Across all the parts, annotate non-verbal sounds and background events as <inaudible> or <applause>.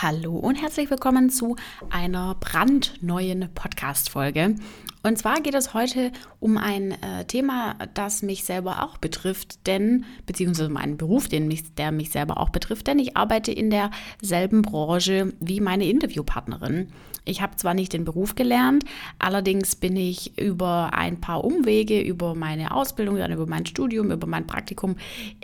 Hallo und herzlich willkommen zu einer brandneuen Podcast-Folge. Und zwar geht es heute um ein äh, Thema, das mich selber auch betrifft, denn, beziehungsweise um einen Beruf, den mich, der mich selber auch betrifft, denn ich arbeite in derselben Branche wie meine Interviewpartnerin. Ich habe zwar nicht den Beruf gelernt, allerdings bin ich über ein paar Umwege, über meine Ausbildung, dann über mein Studium, über mein Praktikum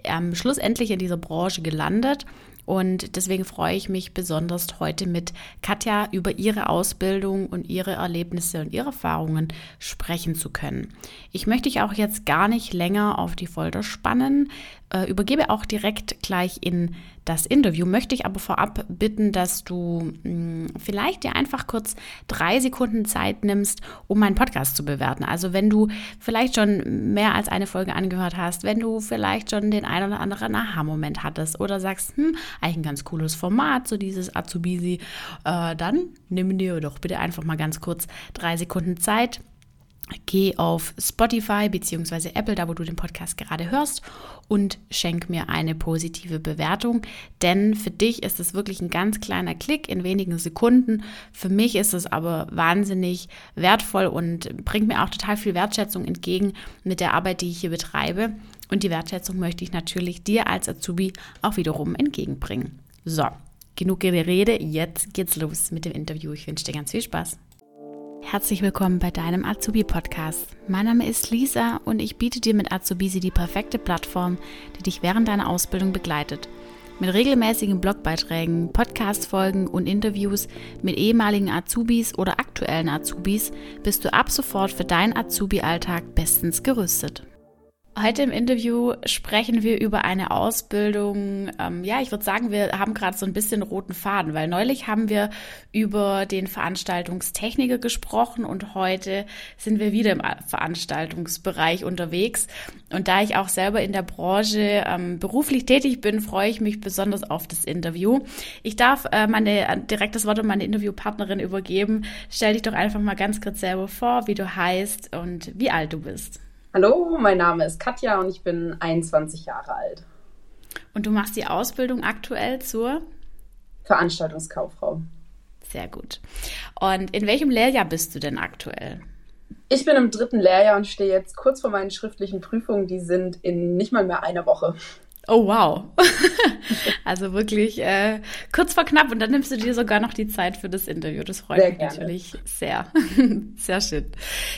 ähm, schlussendlich in dieser Branche gelandet und deswegen freue ich mich besonders heute mit Katja über ihre Ausbildung und ihre Erlebnisse und ihre Erfahrungen sprechen zu können. Ich möchte dich auch jetzt gar nicht länger auf die Folter spannen, äh, übergebe auch direkt gleich in das Interview, möchte ich aber vorab bitten, dass du mh, vielleicht dir einfach kurz drei Sekunden Zeit nimmst, um meinen Podcast zu bewerten. Also wenn du vielleicht schon mehr als eine Folge angehört hast, wenn du vielleicht schon den einen oder anderen Aha-Moment hattest oder sagst, hm, eigentlich ein ganz cooles Format, so dieses Azubisi, äh, dann nimm dir doch bitte einfach mal ganz kurz drei Sekunden Zeit geh auf Spotify bzw. Apple, da wo du den Podcast gerade hörst, und schenk mir eine positive Bewertung. Denn für dich ist es wirklich ein ganz kleiner Klick in wenigen Sekunden. Für mich ist es aber wahnsinnig wertvoll und bringt mir auch total viel Wertschätzung entgegen mit der Arbeit, die ich hier betreibe. Und die Wertschätzung möchte ich natürlich dir als Azubi auch wiederum entgegenbringen. So, genug Rede, jetzt geht's los mit dem Interview. Ich wünsche dir ganz viel Spaß. Herzlich willkommen bei deinem Azubi-Podcast. Mein Name ist Lisa und ich biete dir mit Azubisi die perfekte Plattform, die dich während deiner Ausbildung begleitet. Mit regelmäßigen Blogbeiträgen, Podcast-Folgen und Interviews mit ehemaligen Azubis oder aktuellen Azubis bist du ab sofort für deinen Azubi-Alltag bestens gerüstet. Heute im Interview sprechen wir über eine Ausbildung. Ähm, ja, ich würde sagen, wir haben gerade so ein bisschen roten Faden, weil neulich haben wir über den Veranstaltungstechniker gesprochen und heute sind wir wieder im Veranstaltungsbereich unterwegs. Und da ich auch selber in der Branche ähm, beruflich tätig bin, freue ich mich besonders auf das Interview. Ich darf äh, meine direkt das Wort an meine Interviewpartnerin übergeben. Stell dich doch einfach mal ganz kurz selber vor, wie du heißt und wie alt du bist. Hallo, mein Name ist Katja und ich bin 21 Jahre alt. Und du machst die Ausbildung aktuell zur Veranstaltungskauffrau. Sehr gut. Und in welchem Lehrjahr bist du denn aktuell? Ich bin im dritten Lehrjahr und stehe jetzt kurz vor meinen schriftlichen Prüfungen. Die sind in nicht mal mehr einer Woche. Oh wow. <laughs> also wirklich äh, kurz vor knapp und dann nimmst du dir sogar noch die Zeit für das Interview. Das freut sehr mich gerne. natürlich sehr. <laughs> sehr schön.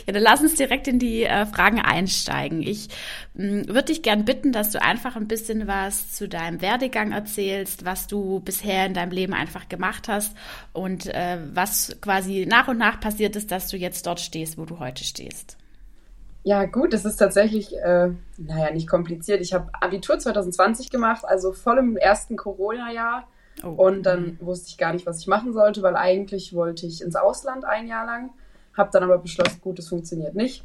Ja, dann lass uns direkt in die äh, Fragen einsteigen. Ich hm, würde dich gern bitten, dass du einfach ein bisschen was zu deinem Werdegang erzählst, was du bisher in deinem Leben einfach gemacht hast und äh, was quasi nach und nach passiert ist, dass du jetzt dort stehst, wo du heute stehst. Ja, gut, das ist tatsächlich, äh, naja, nicht kompliziert. Ich habe Abitur 2020 gemacht, also voll im ersten Corona-Jahr. Oh. Und dann wusste ich gar nicht, was ich machen sollte, weil eigentlich wollte ich ins Ausland ein Jahr lang. Habe dann aber beschlossen, gut, es funktioniert nicht.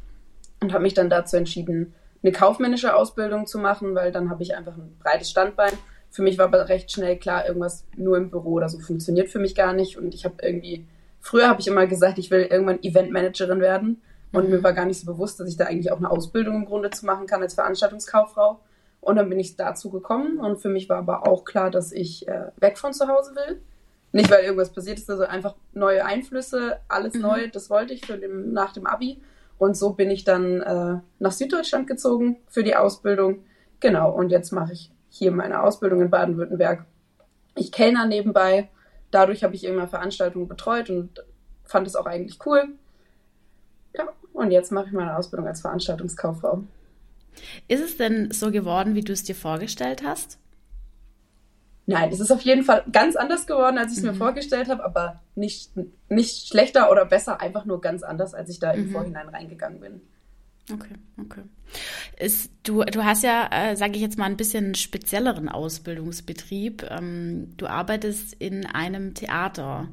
Und habe mich dann dazu entschieden, eine kaufmännische Ausbildung zu machen, weil dann habe ich einfach ein breites Standbein. Für mich war aber recht schnell klar, irgendwas nur im Büro oder so funktioniert für mich gar nicht. Und ich habe irgendwie, früher habe ich immer gesagt, ich will irgendwann Eventmanagerin werden. Und mir war gar nicht so bewusst, dass ich da eigentlich auch eine Ausbildung im Grunde zu machen kann als Veranstaltungskauffrau. Und dann bin ich dazu gekommen und für mich war aber auch klar, dass ich äh, weg von zu Hause will. Nicht, weil irgendwas passiert ist, also einfach neue Einflüsse, alles mhm. neu, das wollte ich für den, nach dem Abi. Und so bin ich dann äh, nach Süddeutschland gezogen für die Ausbildung. Genau, und jetzt mache ich hier meine Ausbildung in Baden-Württemberg. Ich kellner nebenbei. Dadurch habe ich immer Veranstaltungen betreut und fand es auch eigentlich cool. Und jetzt mache ich meine Ausbildung als Veranstaltungskauffrau. Ist es denn so geworden, wie du es dir vorgestellt hast? Nein, es ist auf jeden Fall ganz anders geworden, als ich es mhm. mir vorgestellt habe, aber nicht, nicht schlechter oder besser, einfach nur ganz anders, als ich da mhm. im Vorhinein reingegangen bin. Okay, okay. Ist, du, du hast ja, äh, sage ich jetzt mal, ein bisschen spezielleren Ausbildungsbetrieb. Ähm, du arbeitest in einem Theater.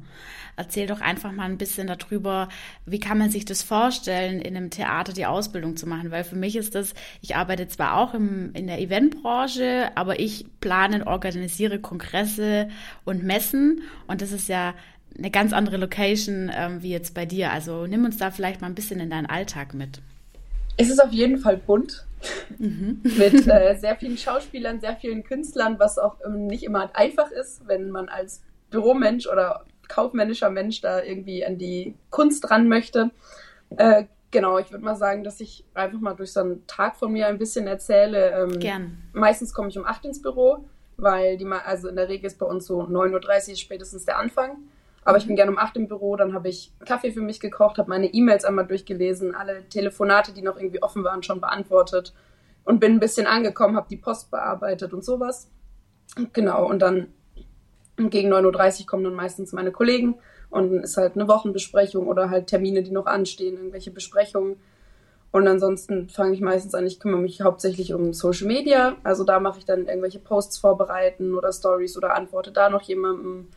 Erzähl doch einfach mal ein bisschen darüber, wie kann man sich das vorstellen, in einem Theater die Ausbildung zu machen? Weil für mich ist das, ich arbeite zwar auch im, in der Eventbranche, aber ich plane und organisiere Kongresse und Messen und das ist ja eine ganz andere Location ähm, wie jetzt bei dir. Also nimm uns da vielleicht mal ein bisschen in deinen Alltag mit. Es ist auf jeden Fall bunt. Mhm. mit äh, <laughs> sehr vielen Schauspielern, sehr vielen Künstlern, was auch ähm, nicht immer einfach ist, wenn man als Büromensch oder kaufmännischer Mensch da irgendwie an die Kunst ran möchte. Äh, genau, ich würde mal sagen, dass ich einfach mal durch so einen Tag von mir ein bisschen erzähle. Ähm, Gern. Meistens komme ich um 8 ins Büro, weil die, also in der Regel ist bei uns so 9.30 Uhr spätestens der Anfang. Aber ich bin gerne um 8 im Büro, dann habe ich Kaffee für mich gekocht, habe meine E-Mails einmal durchgelesen, alle Telefonate, die noch irgendwie offen waren, schon beantwortet und bin ein bisschen angekommen, habe die Post bearbeitet und sowas. Genau, und dann gegen 9.30 Uhr kommen dann meistens meine Kollegen und dann ist halt eine Wochenbesprechung oder halt Termine, die noch anstehen, irgendwelche Besprechungen. Und ansonsten fange ich meistens an, ich kümmere mich hauptsächlich um Social Media. Also da mache ich dann irgendwelche Posts vorbereiten oder Stories oder antworte da noch jemandem.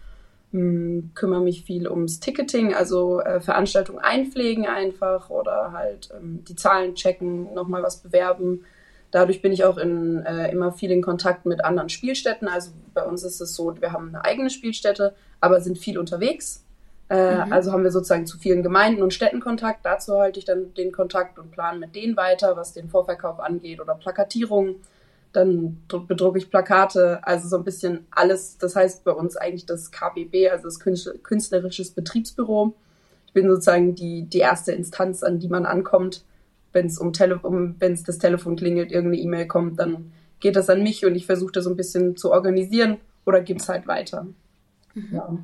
Hm, kümmere mich viel ums Ticketing, also äh, Veranstaltungen einpflegen einfach oder halt ähm, die Zahlen checken, nochmal was bewerben Dadurch bin ich auch in, äh, immer viel in Kontakt mit anderen Spielstätten. Also bei uns ist es so, wir haben eine eigene Spielstätte, aber sind viel unterwegs. Äh, mhm. Also haben wir sozusagen zu vielen Gemeinden und Städten Kontakt. Dazu halte ich dann den Kontakt und plane mit denen weiter, was den Vorverkauf angeht oder Plakatierung. Dann bedrucke ich Plakate, also so ein bisschen alles. Das heißt bei uns eigentlich das KBB, also das Künstlerisches Betriebsbüro. Ich bin sozusagen die, die erste Instanz, an die man ankommt wenn es um, Tele um wenn es das Telefon klingelt, irgendeine E-Mail kommt, dann geht das an mich und ich versuche das so ein bisschen zu organisieren oder gebe es halt weiter. Mhm. Ja.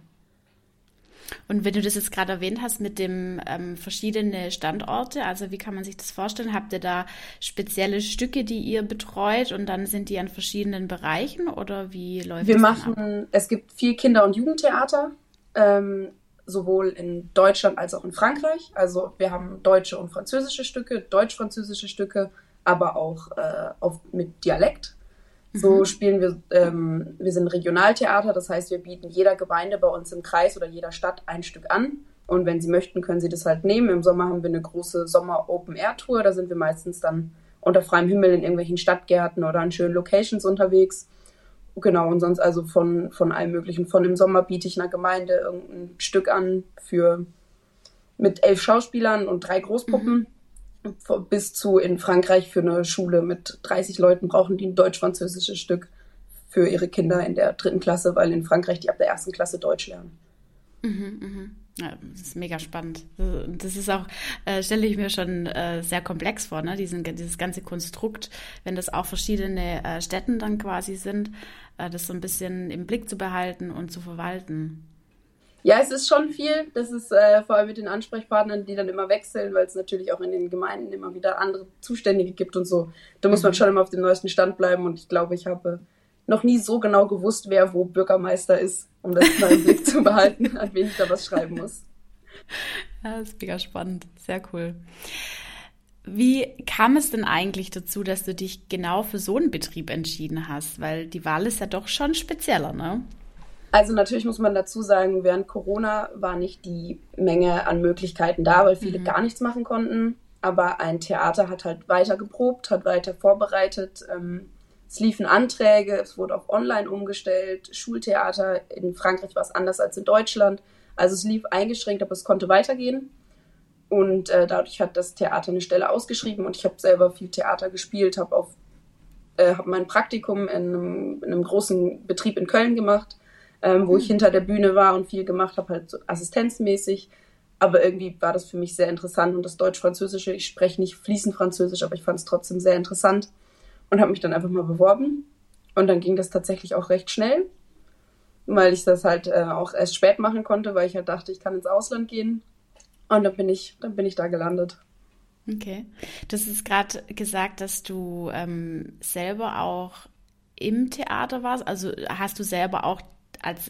Und wenn du das jetzt gerade erwähnt hast mit dem ähm, verschiedene Standorte, also wie kann man sich das vorstellen? Habt ihr da spezielle Stücke, die ihr betreut und dann sind die an verschiedenen Bereichen oder wie läuft Wir das? Wir machen, es gibt viel Kinder- und Jugendtheater. Ähm, sowohl in Deutschland als auch in Frankreich. Also wir haben deutsche und französische Stücke, deutsch-französische Stücke, aber auch äh, auf, mit Dialekt. So mhm. spielen wir, ähm, wir sind Regionaltheater, das heißt, wir bieten jeder Gemeinde bei uns im Kreis oder jeder Stadt ein Stück an. Und wenn sie möchten, können sie das halt nehmen. Im Sommer haben wir eine große Sommer-Open-Air-Tour. Da sind wir meistens dann unter freiem Himmel in irgendwelchen Stadtgärten oder an schönen Locations unterwegs. Genau, und sonst also von, von allem Möglichen. Von im Sommer biete ich einer Gemeinde irgendein Stück an für mit elf Schauspielern und drei Großpuppen. Mhm. Bis zu in Frankreich für eine Schule mit 30 Leuten brauchen die ein deutsch-französisches Stück für ihre Kinder in der dritten Klasse, weil in Frankreich die ab der ersten Klasse Deutsch lernen. Mhm, mh. Ja, das ist mega spannend. Das ist auch, äh, stelle ich mir schon äh, sehr komplex vor, ne? Diesen, dieses ganze Konstrukt, wenn das auch verschiedene äh, Städten dann quasi sind, äh, das so ein bisschen im Blick zu behalten und zu verwalten. Ja, es ist schon viel. Das ist äh, vor allem mit den Ansprechpartnern, die dann immer wechseln, weil es natürlich auch in den Gemeinden immer wieder andere Zuständige gibt und so. Da muss man mhm. schon immer auf dem neuesten Stand bleiben und ich glaube, ich habe noch nie so genau gewusst, wer wo Bürgermeister ist, um das mal im Blick zu behalten, <laughs> an wen ich da was schreiben muss. Ja, das ist mega spannend. Sehr cool. Wie kam es denn eigentlich dazu, dass du dich genau für so einen Betrieb entschieden hast? Weil die Wahl ist ja doch schon spezieller, ne? Also natürlich muss man dazu sagen, während Corona war nicht die Menge an Möglichkeiten da, weil viele mhm. gar nichts machen konnten. Aber ein Theater hat halt weiter geprobt, hat weiter vorbereitet. Ähm, es liefen Anträge, es wurde auf Online umgestellt, Schultheater in Frankreich war es anders als in Deutschland. Also es lief eingeschränkt, aber es konnte weitergehen. Und äh, dadurch hat das Theater eine Stelle ausgeschrieben und ich habe selber viel Theater gespielt, habe äh, habe mein Praktikum in einem, in einem, großen Betrieb in Köln gemacht, ähm, wo mhm. ich hinter der Bühne war und viel gemacht habe, halt so assistenzmäßig. Aber irgendwie war das für mich sehr interessant und das Deutsch-Französische, ich spreche nicht fließend Französisch, aber ich fand es trotzdem sehr interessant und habe mich dann einfach mal beworben. Und dann ging das tatsächlich auch recht schnell, weil ich das halt äh, auch erst spät machen konnte, weil ich halt dachte, ich kann ins Ausland gehen. Und dann bin ich, dann bin ich da gelandet. Okay. Du hast gerade gesagt, dass du ähm, selber auch im Theater warst. Also hast du selber auch als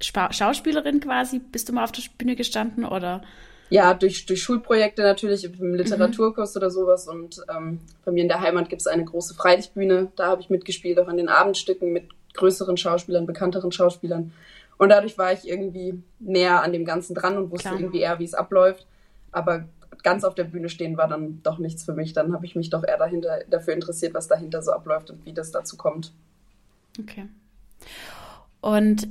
Spa Schauspielerin quasi, bist du mal auf der Bühne gestanden oder? ja, durch, durch Schulprojekte natürlich, im Literaturkurs mhm. oder sowas. Und ähm, bei mir in der Heimat gibt es eine große Freilichtbühne. Da habe ich mitgespielt, auch an den Abendstücken mit größeren Schauspielern, bekannteren Schauspielern. Und dadurch war ich irgendwie näher an dem Ganzen dran und wusste Klar. irgendwie eher, wie es abläuft. Aber ganz auf der Bühne stehen war dann doch nichts für mich. Dann habe ich mich doch eher dahinter, dafür interessiert, was dahinter so abläuft und wie das dazu kommt. Okay. Und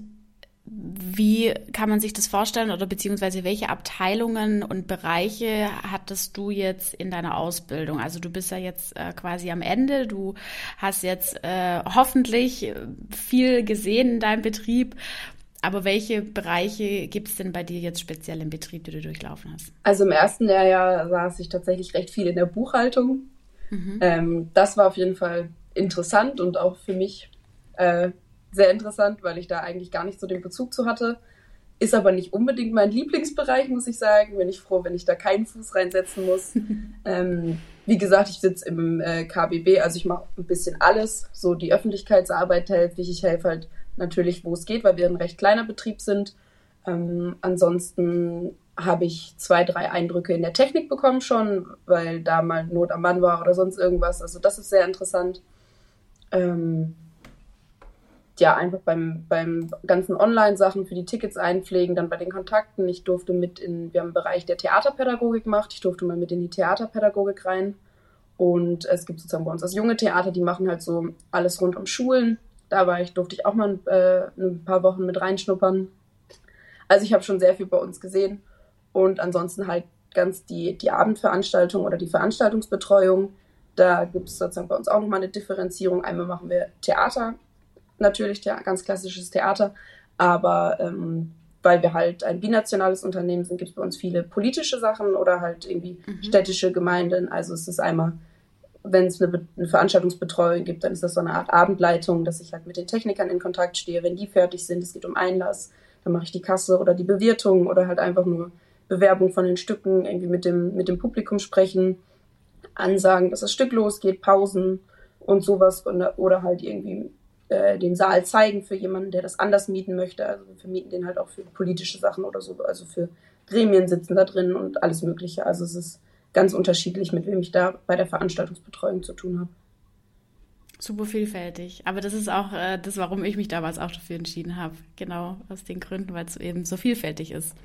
wie kann man sich das vorstellen oder beziehungsweise welche Abteilungen und Bereiche hattest du jetzt in deiner Ausbildung? Also du bist ja jetzt äh, quasi am Ende, du hast jetzt äh, hoffentlich viel gesehen in deinem Betrieb, Aber welche Bereiche gibt es denn bei dir jetzt speziell im Betrieb, die du durchlaufen hast? Also im ersten Lehrjahr saß ich tatsächlich recht viel in der Buchhaltung. Mhm. Ähm, das war auf jeden Fall interessant und auch für mich äh, sehr interessant, weil ich da eigentlich gar nicht so den Bezug zu hatte. Ist aber nicht unbedingt mein Lieblingsbereich, muss ich sagen. Bin ich froh, wenn ich da keinen Fuß reinsetzen muss. <laughs> ähm, wie gesagt, ich sitze im äh, KBB, also ich mache ein bisschen alles. So die Öffentlichkeitsarbeit helfe ich. Ich helfe halt natürlich, wo es geht, weil wir ein recht kleiner Betrieb sind. Ähm, ansonsten habe ich zwei, drei Eindrücke in der Technik bekommen schon, weil da mal Not am Mann war oder sonst irgendwas. Also das ist sehr interessant. Ähm, ja, einfach beim, beim ganzen Online-Sachen für die Tickets einpflegen, dann bei den Kontakten. Ich durfte mit in, wir haben einen Bereich der Theaterpädagogik gemacht, ich durfte mal mit in die Theaterpädagogik rein. Und es gibt sozusagen bei uns das junge Theater, die machen halt so alles rund um Schulen. Da war ich, durfte ich auch mal äh, ein paar Wochen mit reinschnuppern. Also ich habe schon sehr viel bei uns gesehen. Und ansonsten halt ganz die, die Abendveranstaltung oder die Veranstaltungsbetreuung. Da gibt es sozusagen bei uns auch nochmal eine Differenzierung. Einmal machen wir Theater natürlich ganz klassisches Theater, aber ähm, weil wir halt ein binationales Unternehmen sind, gibt es bei uns viele politische Sachen oder halt irgendwie mhm. städtische Gemeinden. Also es ist einmal, wenn es eine, eine, Veranstaltungsbetreuung gibt, dann ist das so eine Art Abendleitung, dass ich halt mit den Technikern in Kontakt stehe, wenn die fertig sind, es geht um Einlass, dann mache ich die Kasse oder die Bewirtung oder halt einfach nur Bewerbung von den Stücken, irgendwie mit dem, mit dem Publikum sprechen, ansagen, dass das Stück losgeht, Pausen und sowas oder halt irgendwie äh, den Saal zeigen für jemanden, der das anders mieten möchte. Also wir vermieten den halt auch für politische Sachen oder so, also für Gremien sitzen da drin und alles Mögliche. Also es ist ganz unterschiedlich, mit wem ich da bei der Veranstaltungsbetreuung zu tun habe. Super vielfältig. Aber das ist auch äh, das, warum ich mich damals auch dafür entschieden habe. Genau aus den Gründen, weil es eben so vielfältig ist.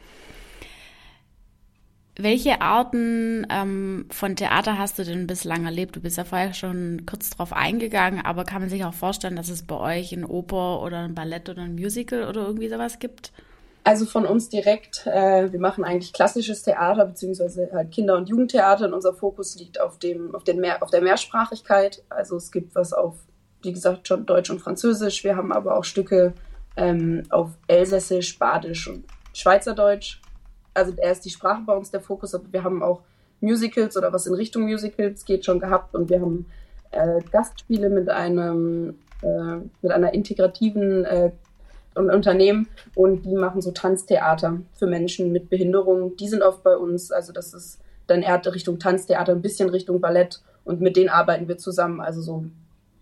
Welche Arten ähm, von Theater hast du denn bislang erlebt? Du bist ja vorher schon kurz drauf eingegangen, aber kann man sich auch vorstellen, dass es bei euch ein Oper oder ein Ballett oder ein Musical oder irgendwie sowas gibt? Also von uns direkt, äh, wir machen eigentlich klassisches Theater, beziehungsweise halt Kinder- und Jugendtheater und unser Fokus liegt auf, dem, auf, den Mehr, auf der Mehrsprachigkeit. Also es gibt was auf, wie gesagt, schon Deutsch und Französisch. Wir haben aber auch Stücke ähm, auf Elsässisch, Badisch und Schweizerdeutsch also er ist die Sprache bei uns der Fokus, aber wir haben auch Musicals oder was in Richtung Musicals geht schon gehabt und wir haben äh, Gastspiele mit einem äh, mit einer integrativen äh, Unternehmen und die machen so Tanztheater für Menschen mit Behinderung. Die sind oft bei uns, also das ist dann eher Richtung Tanztheater, ein bisschen Richtung Ballett und mit denen arbeiten wir zusammen, also so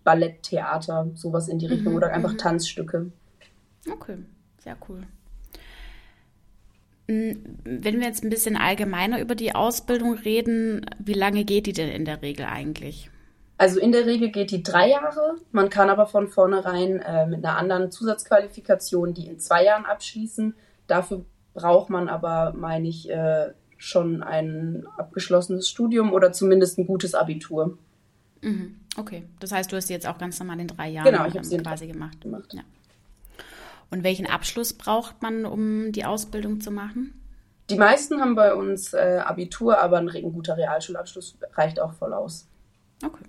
Balletttheater, sowas in die Richtung mhm, oder einfach mhm. Tanzstücke. Okay, sehr cool. Wenn wir jetzt ein bisschen allgemeiner über die Ausbildung reden, wie lange geht die denn in der Regel eigentlich? Also in der Regel geht die drei Jahre. Man kann aber von vornherein äh, mit einer anderen Zusatzqualifikation die in zwei Jahren abschließen. Dafür braucht man aber, meine ich, äh, schon ein abgeschlossenes Studium oder zumindest ein gutes Abitur. Mhm. Okay, das heißt, du hast jetzt auch ganz normal in drei Jahren genau, ich habe quasi gemacht. gemacht. Ja. Und welchen Abschluss braucht man, um die Ausbildung zu machen? Die meisten haben bei uns äh, Abitur, aber ein, ein guter Realschulabschluss reicht auch voll aus. Okay.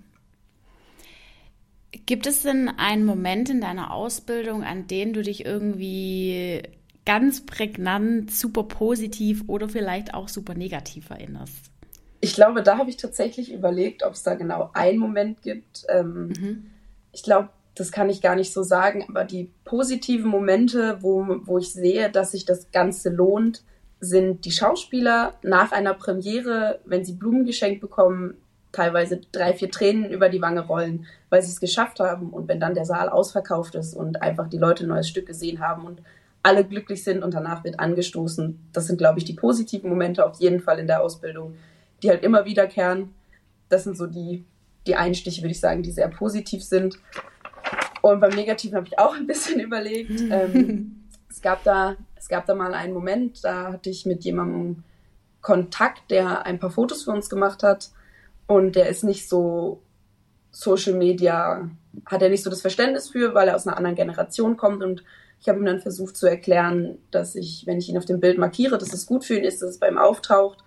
Gibt es denn einen Moment in deiner Ausbildung, an den du dich irgendwie ganz prägnant, super positiv oder vielleicht auch super negativ erinnerst? Ich glaube, da habe ich tatsächlich überlegt, ob es da genau einen Moment gibt. Ähm, mhm. Ich glaube, das kann ich gar nicht so sagen, aber die positiven Momente, wo, wo ich sehe, dass sich das Ganze lohnt, sind die Schauspieler nach einer Premiere, wenn sie Blumen geschenkt bekommen, teilweise drei, vier Tränen über die Wange rollen, weil sie es geschafft haben. Und wenn dann der Saal ausverkauft ist und einfach die Leute ein neues Stück gesehen haben und alle glücklich sind und danach wird angestoßen, das sind, glaube ich, die positiven Momente auf jeden Fall in der Ausbildung, die halt immer wiederkehren. Das sind so die, die Einstiche, würde ich sagen, die sehr positiv sind. Und beim Negativen habe ich auch ein bisschen <laughs> überlegt. ähm, <laughs> es, gab da, es gab da mal einen Moment, da hatte ich mit jemandem Kontakt, der ein paar Fotos für uns gemacht hat. Und der ist nicht so Social Media, hat er nicht so das Verständnis für, weil er aus einer anderen Generation kommt. Und ich habe ihm dann versucht zu erklären, dass ich, wenn ich ihn auf dem Bild markiere, dass es gut für ihn ist, dass es bei ihm auftaucht.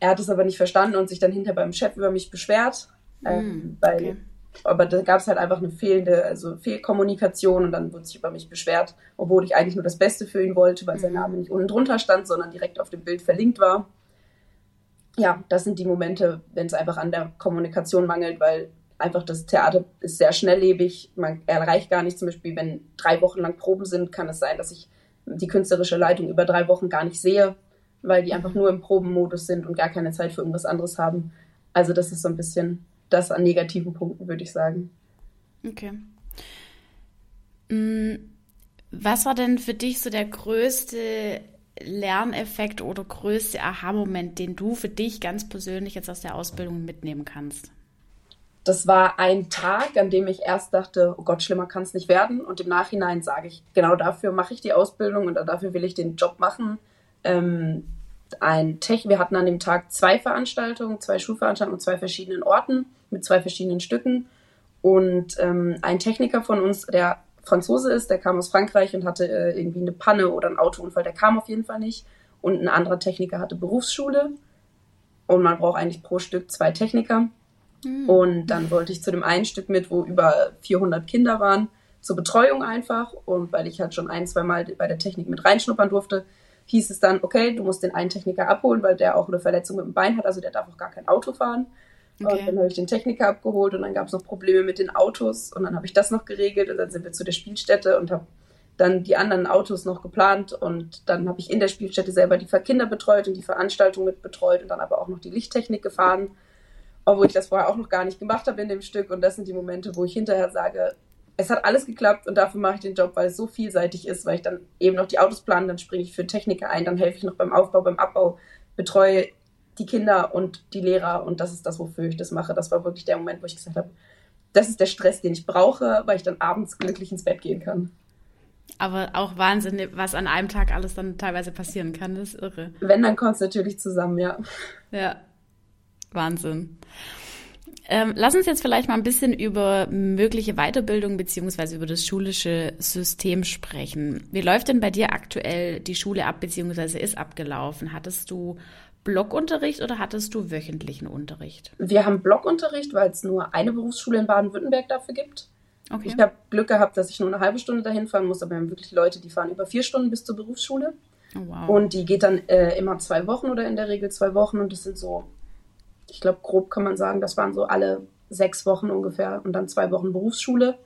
Er hat es aber nicht verstanden und sich dann hinter beim Chef über mich beschwert, mm, ähm, weil okay aber da gab es halt einfach eine fehlende, also Fehlkommunikation und dann wurde sich über mich beschwert, obwohl ich eigentlich nur das Beste für ihn wollte, weil sein mhm. Name nicht unten drunter stand, sondern direkt auf dem Bild verlinkt war. Ja, das sind die Momente, wenn es einfach an der Kommunikation mangelt, weil einfach das Theater ist sehr schnelllebig. Man erreicht gar nicht, zum Beispiel, wenn drei Wochen lang Proben sind, kann es sein, dass ich die künstlerische Leitung über drei Wochen gar nicht sehe, weil die einfach nur im Probenmodus sind und gar keine Zeit für irgendwas anderes haben. Also das ist so ein bisschen das an negativen Punkten, würde ich sagen. Okay. Mm, was war denn für dich so der größte Lerneffekt oder größte Aha-Moment, den du für dich ganz persönlich jetzt aus der Ausbildung mitnehmen kannst? Das war ein Tag, an dem ich erst dachte, oh Gott, schlimmer kann es nicht werden. Und im Nachhinein sage ich, genau dafür mache ich die Ausbildung und dafür will ich den Job machen. Ähm, ein Tech, wir hatten an dem Tag zwei Veranstaltungen, zwei Schulveranstaltungen an zwei verschiedenen Orten mit zwei verschiedenen Stücken. Und ähm, ein Techniker von uns, der Franzose ist, der kam aus Frankreich und hatte äh, irgendwie eine Panne oder einen Autounfall, der kam auf jeden Fall nicht. Und ein anderer Techniker hatte Berufsschule. Und man braucht eigentlich pro Stück zwei Techniker. Mhm. Und dann wollte ich zu dem einen Stück mit, wo über 400 Kinder waren, zur Betreuung einfach. Und weil ich halt schon ein, zwei Mal bei der Technik mit reinschnuppern durfte, hieß es dann, okay, du musst den einen Techniker abholen, weil der auch eine Verletzung mit dem Bein hat, also der darf auch gar kein Auto fahren. Okay. Und dann habe ich den Techniker abgeholt und dann gab es noch Probleme mit den Autos und dann habe ich das noch geregelt und dann sind wir zu der Spielstätte und habe dann die anderen Autos noch geplant und dann habe ich in der Spielstätte selber die Kinder betreut und die Veranstaltung mit betreut und dann aber auch noch die Lichttechnik gefahren, obwohl ich das vorher auch noch gar nicht gemacht habe in dem Stück und das sind die Momente, wo ich hinterher sage, es hat alles geklappt und dafür mache ich den Job, weil es so vielseitig ist, weil ich dann eben noch die Autos plane, dann springe ich für Techniker ein, dann helfe ich noch beim Aufbau, beim Abbau, betreue die Kinder und die Lehrer und das ist das, wofür ich das mache. Das war wirklich der Moment, wo ich gesagt habe, das ist der Stress, den ich brauche, weil ich dann abends glücklich ins Bett gehen kann. Aber auch Wahnsinn, was an einem Tag alles dann teilweise passieren kann, das ist irre. Wenn, dann kommt es natürlich zusammen, ja. Ja, Wahnsinn. Ähm, lass uns jetzt vielleicht mal ein bisschen über mögliche Weiterbildung beziehungsweise über das schulische System sprechen. Wie läuft denn bei dir aktuell die Schule ab beziehungsweise ist abgelaufen? Hattest du Blockunterricht oder hattest du wöchentlichen Unterricht? Wir haben Blockunterricht, weil es nur eine Berufsschule in Baden-Württemberg dafür gibt. Okay. Ich habe Glück gehabt, dass ich nur eine halbe Stunde dahin fahren muss, aber wir haben wirklich Leute, die fahren über vier Stunden bis zur Berufsschule. Oh, wow. Und die geht dann äh, immer zwei Wochen oder in der Regel zwei Wochen und das sind so, ich glaube, grob kann man sagen, das waren so alle sechs Wochen ungefähr und dann zwei Wochen Berufsschule.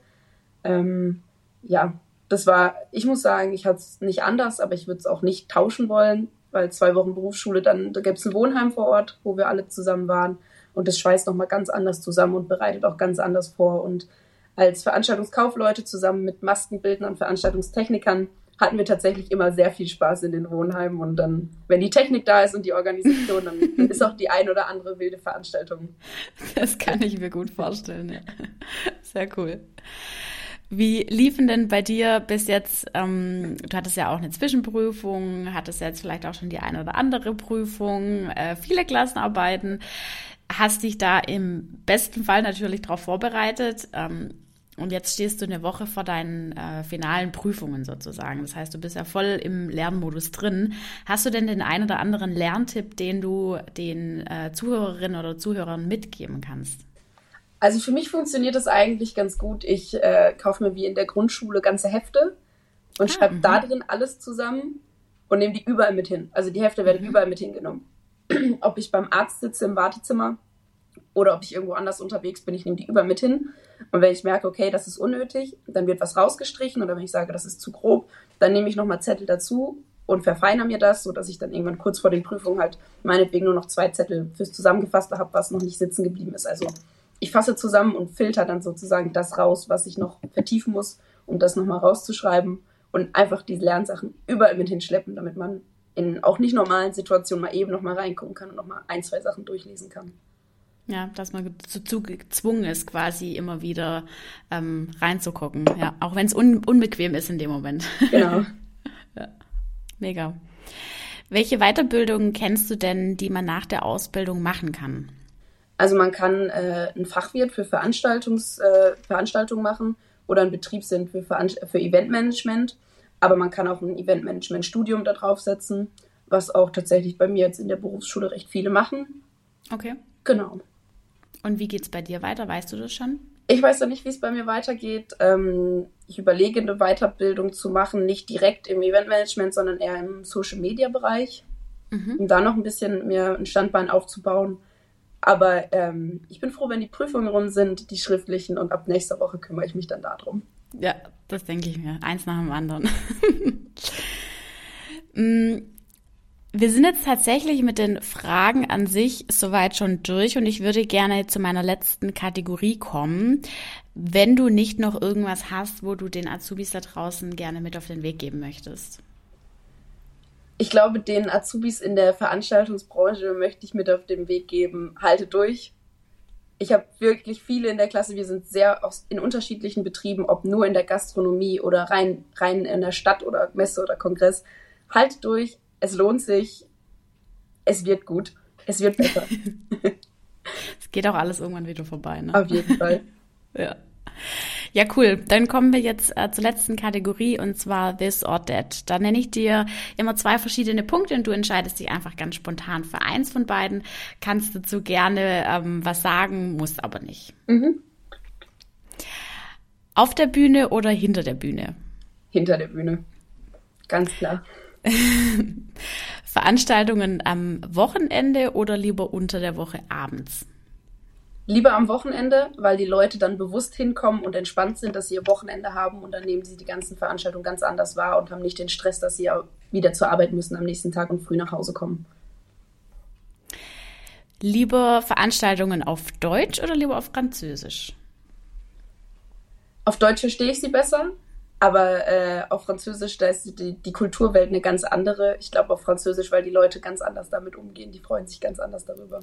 Ähm, ja, das war, ich muss sagen, ich hatte es nicht anders, aber ich würde es auch nicht tauschen wollen weil zwei Wochen Berufsschule, dann da gibt es ein Wohnheim vor Ort, wo wir alle zusammen waren. Und das schweißt nochmal ganz anders zusammen und bereitet auch ganz anders vor. Und als Veranstaltungskaufleute zusammen mit Maskenbildnern, Veranstaltungstechnikern hatten wir tatsächlich immer sehr viel Spaß in den Wohnheimen. Und dann, wenn die Technik da ist und die Organisation, dann <laughs> ist auch die ein oder andere wilde Veranstaltung. Das kann ich mir gut vorstellen. Ja. Sehr cool. Wie liefen denn bei dir bis jetzt, ähm, du hattest ja auch eine Zwischenprüfung, hattest jetzt vielleicht auch schon die eine oder andere Prüfung, äh, viele Klassenarbeiten, hast dich da im besten Fall natürlich darauf vorbereitet. Ähm, und jetzt stehst du eine Woche vor deinen äh, finalen Prüfungen sozusagen. Das heißt, du bist ja voll im Lernmodus drin. Hast du denn den einen oder anderen Lerntipp, den du den äh, Zuhörerinnen oder Zuhörern mitgeben kannst? Also für mich funktioniert das eigentlich ganz gut. Ich äh, kaufe mir wie in der Grundschule ganze Hefte und ah, schreibe da mhm. drin alles zusammen und nehme die überall mit hin. Also die Hefte werden mhm. überall mit hingenommen. <clears throat> ob ich beim Arzt sitze im Wartezimmer oder ob ich irgendwo anders unterwegs bin, ich nehme die überall mit hin. Und wenn ich merke, okay, das ist unnötig, dann wird was rausgestrichen oder wenn ich sage, das ist zu grob, dann nehme ich nochmal Zettel dazu und verfeiner mir das, sodass ich dann irgendwann kurz vor den Prüfungen halt meinetwegen nur noch zwei Zettel fürs Zusammengefasste habe, was noch nicht sitzen geblieben ist. Also ich fasse zusammen und filter dann sozusagen das raus, was ich noch vertiefen muss, um das nochmal rauszuschreiben und einfach diese Lernsachen überall mit hinschleppen, damit man in auch nicht normalen Situationen mal eben nochmal reingucken kann und nochmal ein, zwei Sachen durchlesen kann. Ja, dass man dazu gezwungen ist, quasi immer wieder ähm, reinzugucken. Ja, auch wenn es un unbequem ist in dem Moment. <laughs> Genau. ja, mega. Welche Weiterbildungen kennst du denn, die man nach der Ausbildung machen kann? Also man kann äh, einen Fachwirt für Veranstaltungs, äh, Veranstaltungen machen oder einen Betriebswirt für, für Eventmanagement. Aber man kann auch ein Eventmanagement-Studium da draufsetzen, was auch tatsächlich bei mir jetzt in der Berufsschule recht viele machen. Okay. Genau. Und wie geht es bei dir weiter? Weißt du das schon? Ich weiß noch nicht, wie es bei mir weitergeht. Ähm, ich überlege, eine Weiterbildung zu machen, nicht direkt im Eventmanagement, sondern eher im Social-Media-Bereich, mhm. um da noch ein bisschen mehr ein Standbein aufzubauen. Aber ähm, ich bin froh, wenn die Prüfungen rum sind, die schriftlichen, und ab nächster Woche kümmere ich mich dann darum. Ja, das denke ich mir. Eins nach dem anderen. <laughs> Mm, wir sind jetzt tatsächlich mit den Fragen an sich soweit schon durch und ich würde gerne zu meiner letzten Kategorie kommen. Wenn du nicht noch irgendwas hast, wo du den Azubis da draußen gerne mit auf den Weg geben möchtest. Ich glaube, den Azubis in der Veranstaltungsbranche möchte ich mit auf den Weg geben, halte durch. Ich habe wirklich viele in der Klasse, wir sind sehr in unterschiedlichen Betrieben, ob nur in der Gastronomie oder rein, rein in der Stadt oder Messe oder Kongress. Halt durch, es lohnt sich, es wird gut, es wird besser. <laughs> es geht auch alles irgendwann wieder vorbei, ne? Auf jeden Fall. <laughs> ja. Ja, cool. Dann kommen wir jetzt äh, zur letzten Kategorie und zwar This or That. Da nenne ich dir immer zwei verschiedene Punkte und du entscheidest dich einfach ganz spontan für eins von beiden. Kannst dazu gerne ähm, was sagen, musst aber nicht. Mhm. Auf der Bühne oder hinter der Bühne? Hinter der Bühne. Ganz klar. <laughs> Veranstaltungen am Wochenende oder lieber unter der Woche abends? Lieber am Wochenende, weil die Leute dann bewusst hinkommen und entspannt sind, dass sie ihr Wochenende haben und dann nehmen sie die ganzen Veranstaltungen ganz anders wahr und haben nicht den Stress, dass sie wieder zur Arbeit müssen am nächsten Tag und früh nach Hause kommen. Lieber Veranstaltungen auf Deutsch oder lieber auf Französisch? Auf Deutsch verstehe ich sie besser, aber äh, auf Französisch, da ist die, die Kulturwelt eine ganz andere. Ich glaube auf Französisch, weil die Leute ganz anders damit umgehen. Die freuen sich ganz anders darüber.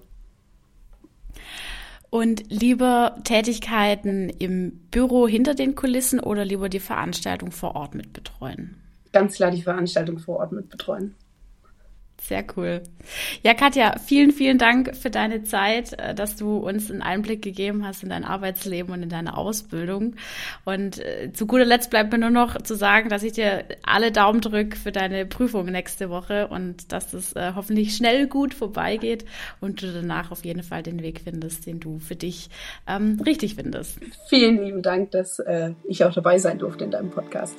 Und lieber Tätigkeiten im Büro hinter den Kulissen oder lieber die Veranstaltung vor Ort mitbetreuen? Ganz klar die Veranstaltung vor Ort mitbetreuen. Sehr cool. Ja, Katja, vielen, vielen Dank für deine Zeit, äh, dass du uns einen Einblick gegeben hast in dein Arbeitsleben und in deine Ausbildung. Und äh, zu guter Letzt bleibt mir nur noch zu sagen, dass ich dir alle Daumen drücke für deine Prüfung nächste Woche und dass das äh, hoffentlich schnell gut vorbeigeht und du danach auf jeden Fall den Weg findest, den du für dich ähm, richtig findest. Vielen lieben Dank, dass äh, ich auch dabei sein durfte in deinem Podcast.